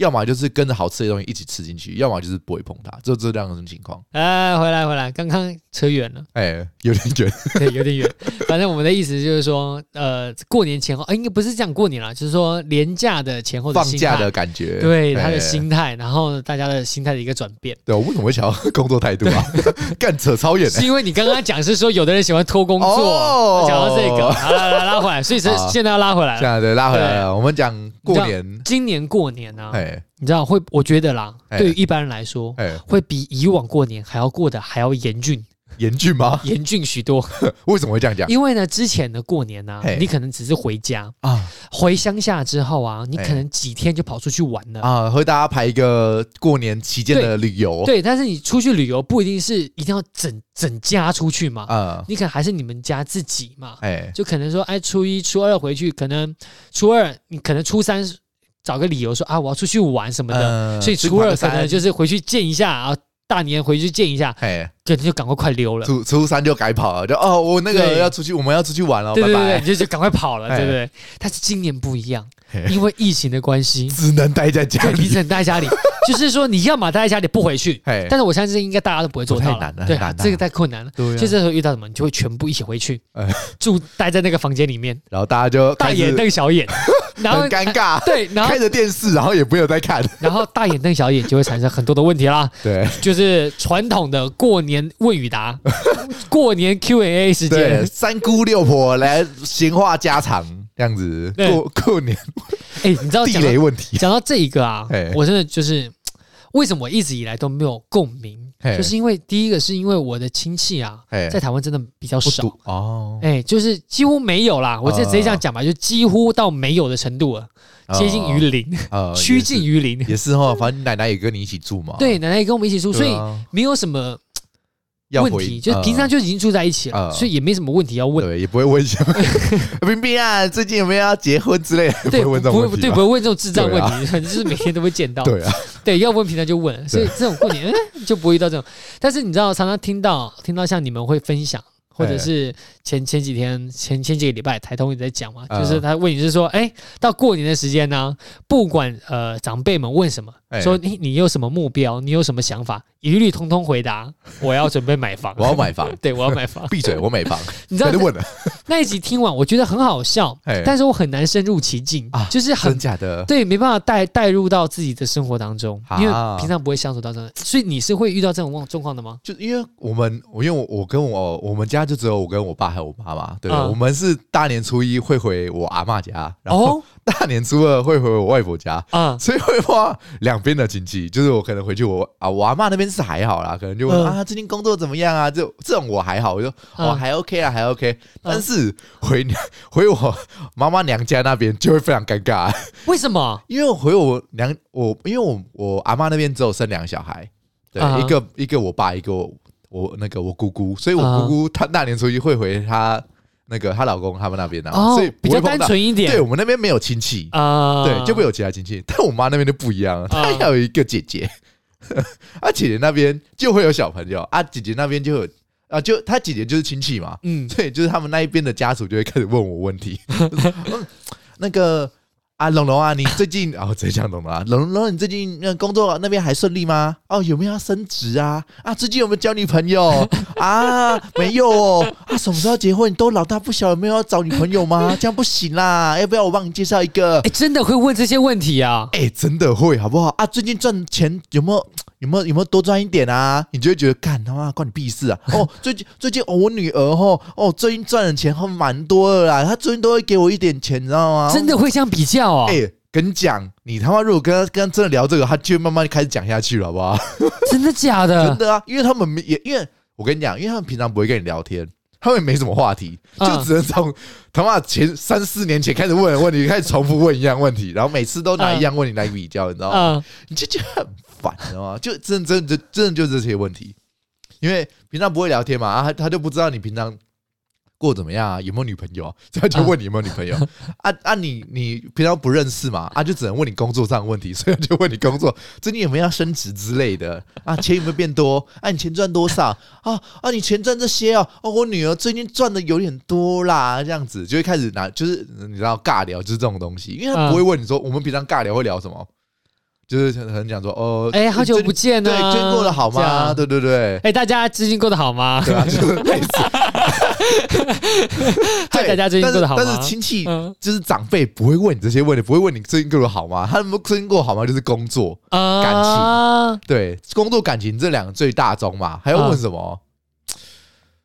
要么就是跟着好吃的东西一起吃进去，要么就是不会碰它，就这两种情况。哎，回来回来，刚刚扯远了，哎，有点远，(laughs) 对，有点远。反正我们的意思就是说，呃，过年前后，哎应该不是讲过年啦，就是说年假的前后的放假的感觉，对他的心态，然后大家的心态的一个转变。对，我为什么会想要 (laughs) 工作态度啊？(laughs) 干扯超远，是因为你刚刚讲是说有的人喜欢拖工作，讲到这个，好了，拉回来，所以是现在要拉回来了，现在对拉回来了。我们讲过年，今年过年呢？你知道会？我觉得啦，对于一般人来说，会比以往过年还要过得还要严峻，严峻吗？严峻许多。(laughs) 为什么会这样讲？因为呢，之前的过年呢，你可能只是回家啊，回乡下之后啊，你可能几天就跑出去玩了啊，和大家排一个过年期间的旅游。对，但是你出去旅游不一定是一定要整整家出去嘛，啊，你可能还是你们家自己嘛，哎，就可能说，哎，初一、初二回去，可能初二你可能初三。找个理由说啊，我要出去玩什么的，呃、所以初二可能就是回去见一下啊，大年回去见一下，哎嘿，就就赶快快溜了。初初三就改跑了，就哦，我那个要出去，我们要出去玩了，对对对，拜。拜就就赶快跑了，对不对？但是今年不一样，因为疫情的关系，只能待在家里，只能待在家里。(laughs) 就是说，你要么待在家里不回去，嘿。但是我相信应该大家都不会做到了，太难了，对，这个太困难了。就这时候遇到什么，你就会全部一起回去，哎、住待在那个房间里面，然后大家就大眼瞪小眼，然后很尴尬，对，然后。开着电视，然后也不有在看，然后大眼瞪小眼就会产生很多的问题啦。对，就是传统的过年问与答，(laughs) 过年 Q&A 时间，三姑六婆来闲话家常这样子。过过年。哎，你知道地雷问题？讲到这一个啊，嘿。我真的就是为什么我一直以来都没有共鸣，嘿就是因为第一个是因为我的亲戚啊，在台湾真的比较少。哦，哎，就是几乎没有啦。我就直接这样讲吧，就几乎到没有的程度了，接近于零，(laughs) 呃，趋近于零。也是哈，反正奶奶也跟你一起住嘛，对，奶奶也跟我们一起住，所以没有什么。问题就是平常就已经住在一起了，所以也没什么问题要问，对，也不会问什么。(laughs) 冰冰啊，最近有没有要结婚之类的？(laughs) 对，不会问这种问题，对，不会问这种智障问题，反正 (laughs) 就是每天都会见到。对啊，对，要问平常就问，所以这种过年就不会遇到这种。但是你知道，常常听到听到像你们会分享。或者是前前几天前前几个礼拜台通也在讲嘛，就是他问你是说，哎，到过年的时间呢，不管呃长辈们问什么，说你你有什么目标，你有什么想法，一律通通回答，(laughs) 我要准备买房，我要买房，(laughs) 对，我要买房，(laughs) 闭嘴，我买房，你知道问了。那一集听完，我觉得很好笑，但是我很难深入其境啊，就是很假的，对，没办法带带入到自己的生活当中，因为平常不会相处到这种，所以你是会遇到这种状况的吗？就因为我们，我因为我我跟我我们家就只有我跟我爸还有我妈妈，对，我们是大年初一会回我阿嬷家，然后大年初二会回我外婆家，啊，所以会花两边的亲戚，就是我可能回去我啊我阿妈那边是还好啦，可能就问啊最近工作怎么样啊，这这种我还好，我就哦还 OK 啊还 OK，但是回 (laughs) 回我妈妈娘家那边就会非常尴尬，为什么？因为我回我娘我因为我我阿妈那边只有生两个小孩。对，一个一个我爸，一个我我那个我姑姑，所以我姑姑她大年初一会回她那个她老公他们那边的，所以比较单纯一点。对，我们那边没有亲戚。啊，对，就会有其他亲戚。但我妈那边就不一样，她还有一个姐姐，(laughs) 啊，姐姐那边就会有小朋友。啊，姐姐那边就有啊，就她姐姐就是亲戚嘛，嗯，所以就是他们那一边的家属就会开始问我问题，(laughs) 那个。啊，龙龙啊，你最近哦，直接讲龙龙啊，龙龙，你最近那工作那边还顺利吗？哦，有没有要升职啊？啊，最近有没有交女朋友 (laughs) 啊？没有哦。啊，什么时候结婚？你都老大不小，有没有要找女朋友吗？这样不行啦，要不要我帮你介绍一个？哎，真的会问这些问题啊？哎，真的会，好不好？啊，最近赚钱有没有？有没有有没有多赚一点啊？你就会觉得干他妈关你屁事啊！(laughs) 哦，最近最近哦，我女儿哦哦，最近赚的钱还蛮多的啦，她最近都会给我一点钱，你知道吗？真的会这样比较啊？哎，跟你讲，你他妈如果跟他跟他真的聊这个，他就慢慢开始讲下去了，好不好？(laughs) 真的假的？真的啊！因为他们也因为我跟你讲，因为他们平常不会跟你聊天。他们也没什么话题，就只能从他妈前三四年前开始问的问题，开始重复问一样问题，然后每次都拿一样问题来比较，你知道吗？你就觉得很烦，你知道吗？就真真真真的就这些问题，因为平常不会聊天嘛，啊，他他就不知道你平常。过怎么样啊？有没有女朋友？(laughs) 这样就问你有没有女朋友啊？啊你你平常不认识嘛？啊就只能问你工作上的问题，(laughs) 所以就问你工作最近有没有要升职之类的啊？钱有没有变多？啊你钱赚多少？啊啊你钱赚这些哦哦我女儿最近赚的有点多啦，这样子就会开始拿就是你知道尬聊就是这种东西，因为他不会问你说我们平常尬聊会聊什么。就是可能讲说哦，哎，好久不见了，对，最近过得好吗？对对对，哎，大家最近过得好吗？对啊，就是 (laughs) 类似。(laughs) 对，大家最近过得好吗？但是亲戚就是长辈不会问你这些问题，不会问你最近过得好吗？他们最近过得好吗？就是工作、感情，对，工作、感情这两个最大宗嘛，还要问什么？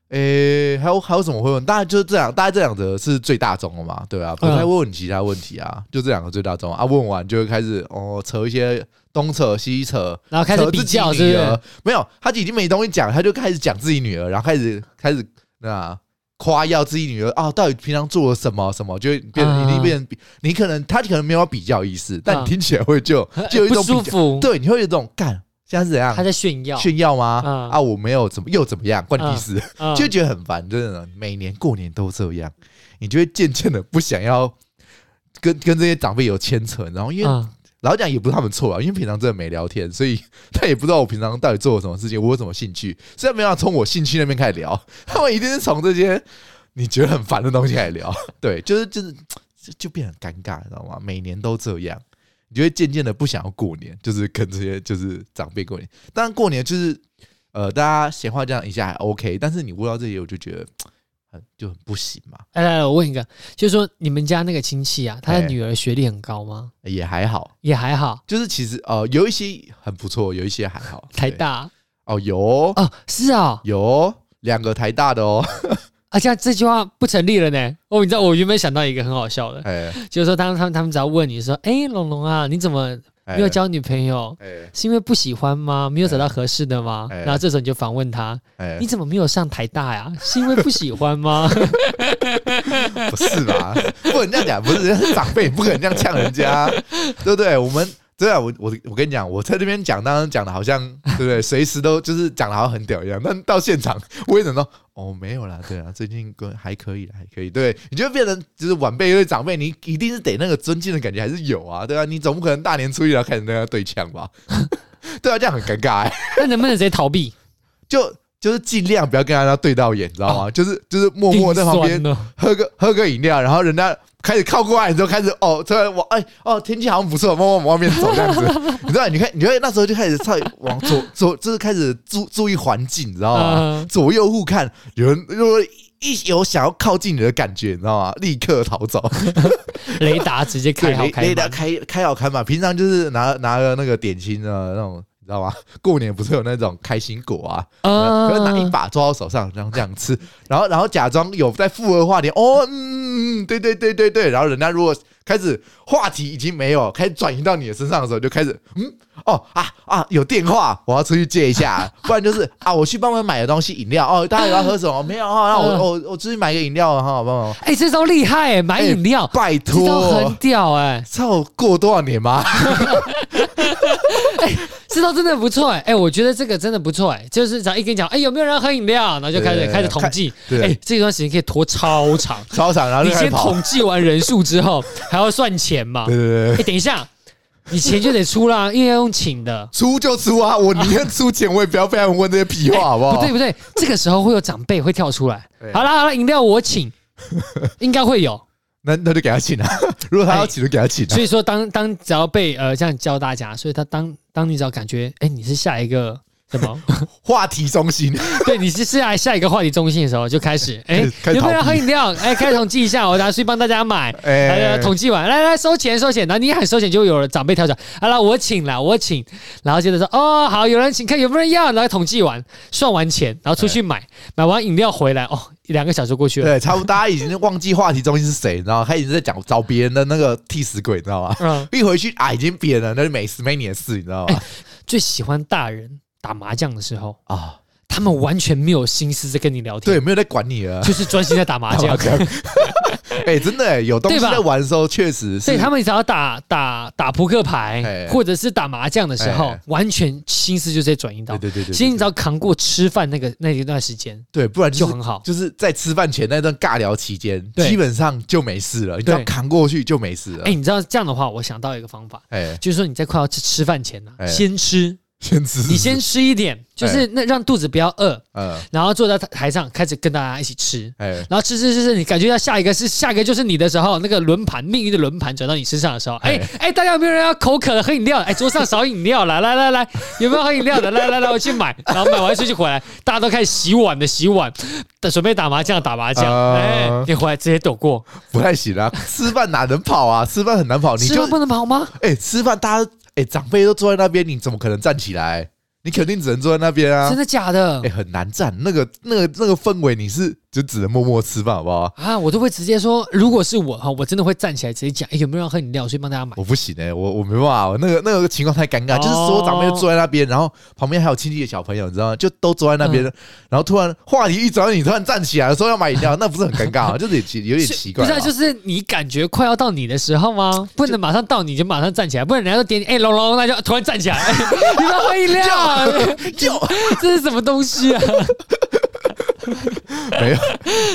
诶、欸，还有还有什么会问？大概就是这两，大概这两个是最大宗的嘛，对吧、啊？不太会问其他问题啊，就这两个最大宗啊。问完就会开始哦，扯一些东扯西扯，然后开始比较是不是，是不是？没有，他已经没东西讲，他就开始讲自己女儿，然后开始开始那夸耀自己女儿啊，到底平常做了什么什么，就会变成一定变成比你可能他可能没有比较意思，但你听起来会就 (laughs) 就有一种舒服，对，你会有这种干。现在是怎样？他在炫耀。炫耀吗？嗯、啊，我没有怎么又怎么样，关你屁事，就觉得很烦，真的。每年过年都这样，你就会渐渐的不想要跟跟这些长辈有牵扯，然后因为、嗯、老实讲也不是他们错啊，因为平常真的没聊天，所以 (laughs) 他也不知道我平常到底做了什么事情，我有什么兴趣，虽然没办法从我兴趣那边开始聊，(laughs) 他们一定是从这些你觉得很烦的东西开始聊，(laughs) 对，就是就是就变得很尴尬，你知道吗？每年都这样。你就会渐渐的不想要过年，就是跟这些就是长辈过年。当然过年就是呃，大家闲话这样一下还 OK，但是你问到这些，我就觉得很就很不行嘛。来来来，我问一个，就是说你们家那个亲戚啊，他的女儿学历很高吗？也还好，也还好。就是其实呃，有一些很不错，有一些还好。(laughs) 台大哦，有哦，是啊，有两个台大的哦。(laughs) 啊，这样这句话不成立了呢。哦，你知道我原本想到一个很好笑的，欸、就是说，当他们他们只要问你说，哎、欸，龙龙啊，你怎么没有交女朋友？欸、是因为不喜欢吗？没有找到合适的吗？欸、然后这时候你就反问他，欸、你怎么没有上台大呀？是因为不喜欢吗？(laughs) 不是吧？不能这样讲，不是人家是长辈，不可能这样呛人家，对不对？我们。对啊，我我我跟你讲，我在这边讲，当然讲的好像 (laughs) 对不对？随时都就是讲的好像很屌一样，但到现场 (laughs) 我也能说，哦，没有啦，对啊，最近还可以啦，还可以。对，你就变成就是晚辈因为长辈，你一定是得那个尊敬的感觉还是有啊，对啊，你总不可能大年初一要开始跟他对枪吧？(laughs) 对啊，这样很尴尬哎、欸。那能不能直接逃避？就。就是尽量不要跟人家对到眼，你知道吗？就是就是默默在旁边喝个喝个饮料，然后人家开始靠过来你就，开始哦，突然往哎哦，天气好像不错，默默往外面走这样子，(laughs) 你知道？你看，你看那时候就开始在往左 (laughs) 左，就是开始注注意环境，你知道吗？左右互看，有人如果一有想要靠近你的感觉，你知道吗？立刻逃走，(laughs) 雷达直接开好开，雷达开开好开嘛。平常就是拿拿个那个点心的那种。知道吗？(laughs) 过年不是有那种开心果啊？嗯，可以拿一把抓到手上，然后这样吃，然后然后假装有在附和话题。哦，嗯，对对对对对。然后人家如果开始话题已经没有，开始转移到你的身上的时候，就开始嗯，哦啊啊，有电话，我要出去接一下。(laughs) 不然就是啊，我去帮忙买个东西，饮料哦。大家有要喝什么？没有啊，那我我我出去买个饮料哈，帮忙。哎，这招厉害哎，买饮料，拜托，这招很屌哎。操过多少年吗？(laughs) 哎。这招真的不错哎哎，我觉得这个真的不错哎，就是只要一跟你讲，哎，有没有人喝饮料？然后就开始开始统计，哎，这段时间可以拖超长，(laughs) 超长。然后你先统计完人数之后，还要算钱嘛？对对对。哎，等一下，你钱就得出啦，因为要用请的，出就出啊！我宁愿出钱，我也不要被他们问这些屁话，好不好？不对不对，这个时候会有长辈会跳出来。好了好了，饮料我请，(laughs) 应该会有。那那就给他请啊，(laughs) 如果他要请就给他请。所以说，当当只要被呃这样教大家，所以他当当你只要感觉哎，你是下一个什么话题中心，(laughs) 对，你是下下一个话题中心的时候，就开始哎，(laughs) 有没有人喝饮料？哎，开始统计一下，我拿去帮大家买。(laughs) 哎，统计完，来来收钱收钱，然后你喊收钱，就有了长辈跳出来，好了，我请了，我请，然后接着说哦好，有人请，看有没有人要，然后统计完，算完钱，然后出去买，买完饮料回来哦。一两个小时过去了，对，差不多大家已经忘记话题中心是谁，然后他一直在讲找别人的那个替死鬼，你知道吗？嗯，一回去啊，已经别人了，那就没事没你的事，你知道吗？最喜欢大人打麻将的时候啊，他们完全没有心思在跟你聊天，对，没有在管你了，就是专心在打麻将。(laughs) (laughs) 哎、欸，真的、欸，有东西在玩的时候，确实是。所以他们只要打打打扑克牌，或者是打麻将的时候，完全心思就在转移到。对对对，其实你只要扛过吃饭那个那一段时间，对，不然就很好。就是在吃饭前那段尬聊期间，基本上就没事了。你只要扛过去就没事了。哎，你知道这样的话，我想到一个方法，哎，就是说你在快要吃吃饭前呢，先吃。先吃，你先吃一点，就是那让肚子不要饿，嗯，然后坐在台上开始跟大家一起吃，哎，然后吃吃吃吃，你感觉到下一个是下一个就是你的时候，那个轮盘命运的轮盘转到你身上的时候，哎哎，大家有没有人要口渴了喝饮料？哎，桌上少饮料了，(laughs) 来来来，有没有喝饮料的？来来来，我去买，然后买完出去回来，大家都开始洗碗的洗碗，等准备打麻将打麻将，哎，你回来直接躲过，不太行啊，吃饭哪能跑啊？吃饭很难跑，你就不能跑吗？哎，吃饭大家。哎，长辈都坐在那边，你怎么可能站起来？你肯定只能坐在那边啊！真的假的？哎，很难站，那个、那个、那个氛围，你是。就只能默默吃饭，好不好？啊，我都会直接说，如果是我哈，我真的会站起来直接讲，哎，有没有人喝饮料？所以帮大家买。我不行哎，我我没办法，我那个那个情况太尴尬，就是所有长辈都坐在那边，然后旁边还有亲戚的小朋友，你知道吗？就都坐在那边，然后突然话题一转，你突然站起来说要买饮料，那不是很尴尬吗？(laughs) 就是有点奇怪。不是，啊就是你感觉快要到你的时候吗？不能马上到你就马上站起来，不然人家都点你，哎，龙龙，那就突然站起来，你要喝饮料，(laughs) 就这是什么东西啊？(laughs) 没有，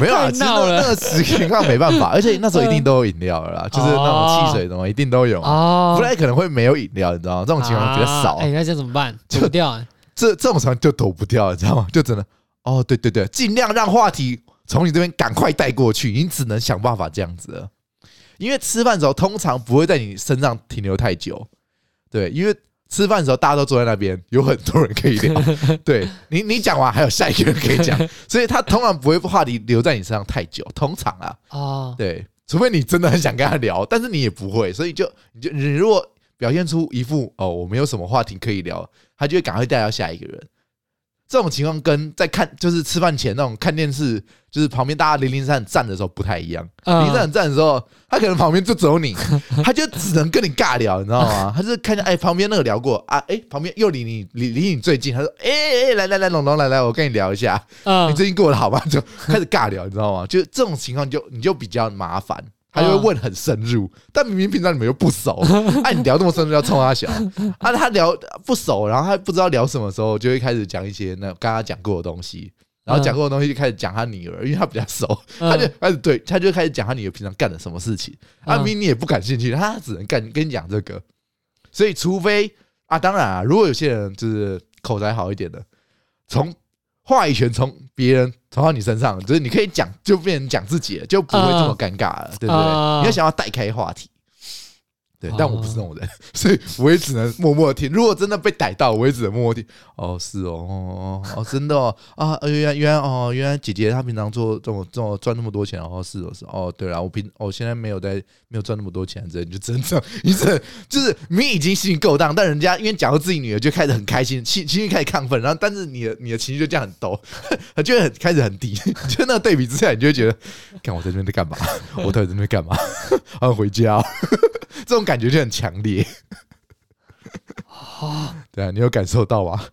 没有啊！闹了，那个情况没办法，(laughs) 而且那时候一定都有饮料了啦，就是那种汽水什么一定都有啊，不然可能会没有饮料，你知道吗？这种情况比较少。哎，那这怎么办？躲不掉，这这种情况就躲不掉，你知道吗？就真的哦，对对对，尽量让话题从你这边赶快带过去，你只能想办法这样子了。因为吃饭的时候通常不会在你身上停留太久，对，因为。吃饭的时候，大家都坐在那边，有很多人可以聊。(laughs) 对你，你讲完还有下一个人可以讲，(laughs) 所以他通常不会话题留在你身上太久。通常啊，哦，对，除非你真的很想跟他聊，但是你也不会，所以就你就你如果表现出一副哦，我没有什么话题可以聊，他就会赶快带到下一个人。这种情况跟在看就是吃饭前那种看电视，就是旁边大家零零散散站的时候不太一样。零零散散站的时候，他可能旁边就只有你，(laughs) 他就只能跟你尬聊，你知道吗？(laughs) 他就看见哎，旁边那个聊过啊，哎，旁边又离你离离你最近，他说哎哎，来来来，龙龙来来，我跟你聊一下，你最近过得好吗？就开始尬聊，你知道吗？就这种情况就你就比较麻烦。他就会问很深入，但明明平常你们又不熟，哎，(laughs) 你聊这么深入要冲他笑，啊，他聊不熟，然后他不知道聊什么时候，就会开始讲一些那刚刚讲过的东西，然后讲过的东西就开始讲他女儿，因为他比较熟，他就开始对，他就开始讲他女儿平常干了什么事情，啊，明明你也不感兴趣，他只能干跟你讲这个，所以除非啊，当然啊，如果有些人就是口才好一点的，从话语权从别人传到你身上，就是你可以讲，就变成讲自己了，就不会这么尴尬了，对不对？你要想要带开话题。对，但我不是那种人，(laughs) 所以我也只能默默听。如果真的被逮到，我也只能默默听。哦，是哦，哦哦，真的哦啊，原来原来哦，原来姐姐她平常做这种这种赚那么多钱，哦，是哦是哦，对了，我平我现在没有在没有赚那么多钱，这你就真的，你这就是你已经心情够荡，但人家因为讲到自己女儿就开始很开心，情情绪开始亢奋，然后但是你的你的情绪就这样很抖，(laughs) 他就会很开始很低，(laughs) 就那个对比之下，你就会觉得，看我在这边在干嘛？我到底在那边干嘛？好想回家哦。这种感觉就很强烈，啊，对啊，你有感受到吗？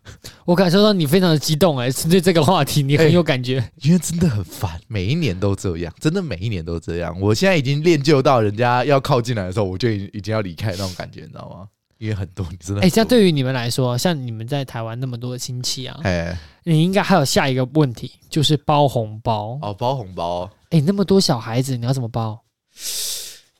我感受到你非常的激动哎，针对这个话题你很有感觉，欸，因为真的很烦，每一年都这样，真的每一年都这样。我现在已经练就到人家要靠近来的时候，我就已已经要离开那种感觉，你知道吗？因为很多，你真的哎，像对于你们来说，像你们在台湾那么多的亲戚啊，哎，你应该还有下一个问题，就是包红包哦，包红包，哎，那么多小孩子，你要怎么包？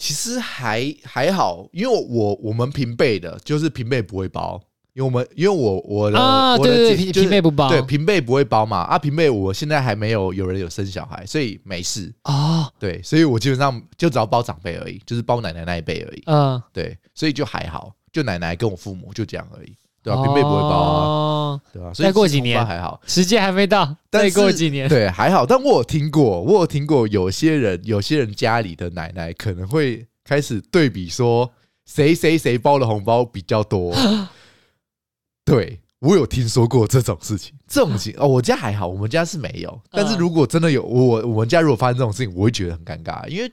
其实还还好，因为我我们平辈的，就是平辈不会包，因为我们因为我我的啊，我的对对，平辈不包，对平辈不会包。嘛啊，平辈我现在还没有有人有生小孩，所以没事。啊，对，所以我基本上就只要包长辈而已，就是包奶奶那一辈而已，嗯，对，所以就还好，就奶奶跟我父母就这样而已。对吧？平辈不会包啊，对吧？再过几年还好，时间还没到，再过几年对还好。但我有听过，我有听过有些人，有些人家里的奶奶可能会开始对比说，谁谁谁包的红包比较多。(gasps) 对，我有听说过这种事情，这种情 (laughs) 哦，我家还好，我们家是没有。但是如果真的有，我我们家如果发生这种事情，我会觉得很尴尬，因为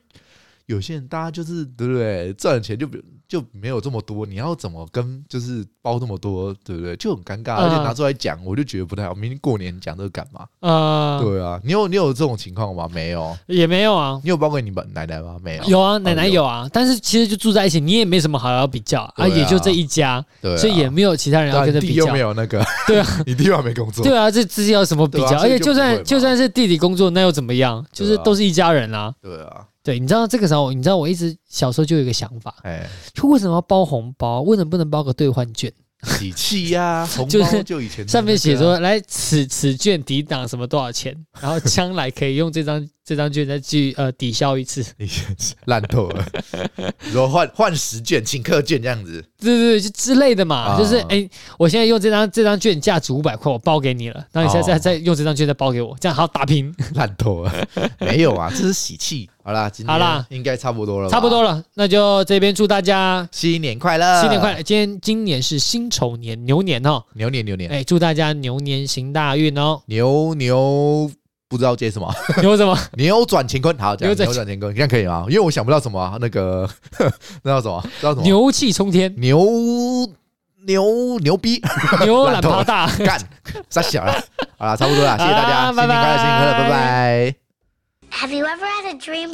有些人大家就是对不对？赚钱就比如。就没有这么多，你要怎么跟就是包这么多，对不对？就很尴尬，而且拿出来讲，我就觉得不太好。明天过年讲这个干嘛？啊，对啊，你有你有这种情况吗？没有，也没有啊。你有包给你们奶奶吗？没有。有啊，奶奶有啊，但是其实就住在一起，你也没什么好要比较啊，也就这一家，所以也没有其他人要跟着比较。又没有那个，对啊，(laughs) 你弟还没工作，对啊，这之间有什么比较？而且就算就算是弟弟工作，那又怎么样？就是都是一家人啊。对啊。对，你知道这个时候，你知道我一直小时候就有一个想法，哎，就为什么要包红包？为什么不能包个兑换券？(laughs) 喜气呀，红包就以前上面写说，来此此券抵挡什么多少钱，然后将来可以用这张。这张券再去呃抵消一次，(laughs) 烂透了。(laughs) 然后换换十券，请客券这样子，对对对，就之类的嘛。就是哎，我现在用这张这张券价值五百块，我包给你了。那你现在再再用这张券再包给我，这样好打平。(laughs) 烂透了，没有啊，这是喜气。好啦，今天好啦，应该差不多了，差不多了。那就这边祝大家新年快乐，新年快乐。今天今年是辛丑年，牛年哦，牛年牛年。哎，祝大家牛年行大运哦，牛牛。不知道接什么？牛什么？(laughs) 扭转乾坤。好，这样扭转乾坤，你看可以吗？因为我想不到什么那个 (laughs) 那叫什么？知道什么？牛气冲天，牛牛牛逼，牛 (laughs) 懒趴大，干杀小了。好了，差不多了，谢谢大家，新年快乐，新年快乐，拜拜。Have you ever had a dream?